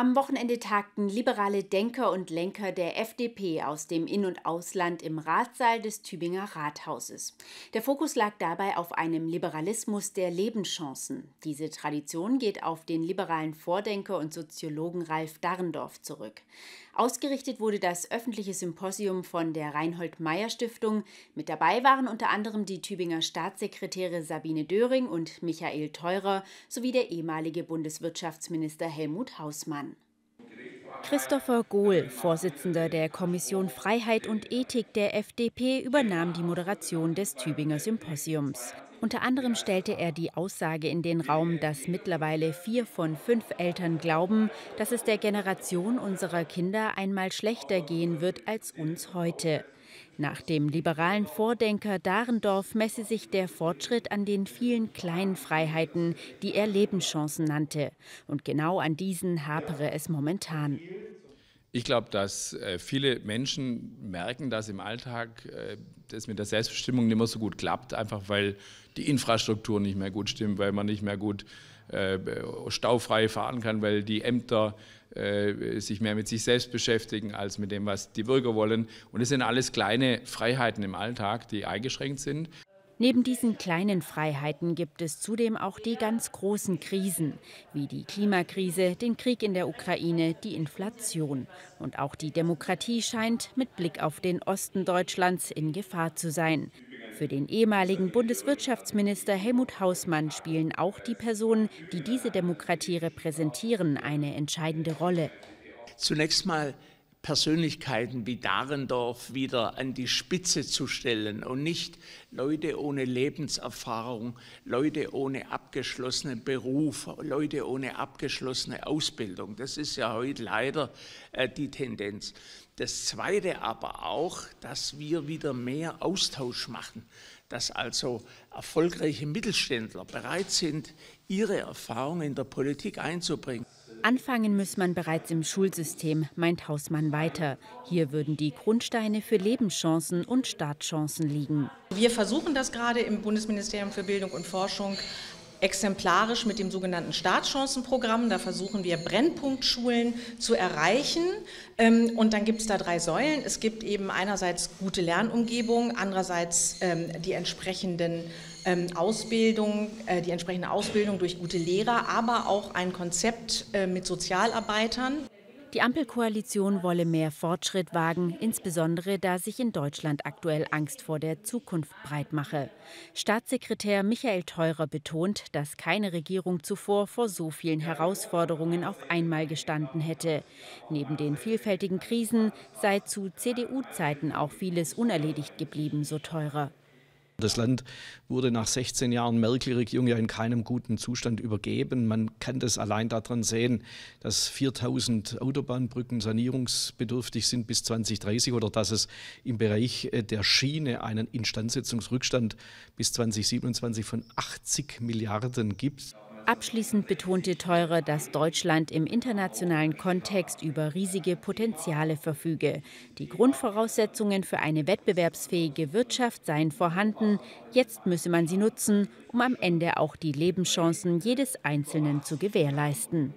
Am Wochenende tagten liberale Denker und Lenker der FDP aus dem In- und Ausland im Ratssaal des Tübinger Rathauses. Der Fokus lag dabei auf einem Liberalismus der Lebenschancen. Diese Tradition geht auf den liberalen Vordenker und Soziologen Ralf Darrendorf zurück. Ausgerichtet wurde das öffentliche Symposium von der Reinhold Meyer Stiftung. Mit dabei waren unter anderem die Tübinger Staatssekretäre Sabine Döring und Michael Theurer sowie der ehemalige Bundeswirtschaftsminister Helmut Hausmann. Christopher Gohl, Vorsitzender der Kommission Freiheit und Ethik der FDP, übernahm die Moderation des Tübinger Symposiums. Unter anderem stellte er die Aussage in den Raum, dass mittlerweile vier von fünf Eltern glauben, dass es der Generation unserer Kinder einmal schlechter gehen wird als uns heute. Nach dem liberalen Vordenker Dahrendorf messe sich der Fortschritt an den vielen kleinen Freiheiten, die er Lebenschancen nannte. Und genau an diesen hapere es momentan. Ich glaube, dass äh, viele Menschen merken, dass im Alltag äh, das mit der Selbstbestimmung nicht mehr so gut klappt, einfach weil die Infrastruktur nicht mehr gut stimmt, weil man nicht mehr gut äh, staufrei fahren kann, weil die Ämter äh, sich mehr mit sich selbst beschäftigen als mit dem, was die Bürger wollen. Und es sind alles kleine Freiheiten im Alltag, die eingeschränkt sind. Neben diesen kleinen Freiheiten gibt es zudem auch die ganz großen Krisen, wie die Klimakrise, den Krieg in der Ukraine, die Inflation. Und auch die Demokratie scheint mit Blick auf den Osten Deutschlands in Gefahr zu sein. Für den ehemaligen Bundeswirtschaftsminister Helmut Hausmann spielen auch die Personen, die diese Demokratie repräsentieren, eine entscheidende Rolle. Zunächst mal Persönlichkeiten wie Dahrendorf wieder an die Spitze zu stellen und nicht Leute ohne Lebenserfahrung, Leute ohne abgeschlossenen Beruf, Leute ohne abgeschlossene Ausbildung. Das ist ja heute leider äh, die Tendenz. Das Zweite aber auch, dass wir wieder mehr Austausch machen, dass also erfolgreiche Mittelständler bereit sind, ihre Erfahrungen in der Politik einzubringen. Anfangen muss man bereits im Schulsystem, meint Hausmann weiter. Hier würden die Grundsteine für Lebenschancen und Startchancen liegen. Wir versuchen das gerade im Bundesministerium für Bildung und Forschung exemplarisch mit dem sogenannten Startchancenprogramm. Da versuchen wir Brennpunktschulen zu erreichen. Ähm, und dann gibt es da drei Säulen. Es gibt eben einerseits gute Lernumgebung, andererseits ähm, die entsprechenden ähm, Ausbildung, äh, die entsprechende Ausbildung durch gute Lehrer, aber auch ein Konzept äh, mit Sozialarbeitern. Die Ampelkoalition wolle mehr Fortschritt wagen, insbesondere da sich in Deutschland aktuell Angst vor der Zukunft breitmache. Staatssekretär Michael Theurer betont, dass keine Regierung zuvor vor so vielen Herausforderungen auf einmal gestanden hätte. Neben den vielfältigen Krisen sei zu CDU-Zeiten auch vieles unerledigt geblieben, so Theurer. Das Land wurde nach 16 Jahren Merkel-Regierung ja in keinem guten Zustand übergeben. Man kann das allein daran sehen, dass 4000 Autobahnbrücken sanierungsbedürftig sind bis 2030 oder dass es im Bereich äh, der Schiene einen Instandsetzungsrückstand bis 2027 von 80 Milliarden gibt. Abschließend betonte Theurer, dass Deutschland im internationalen Kontext über riesige Potenziale verfüge. Die Grundvoraussetzungen für eine wettbewerbsfähige Wirtschaft seien vorhanden. Jetzt müsse man sie nutzen, um am Ende auch die Lebenschancen jedes Einzelnen zu gewährleisten.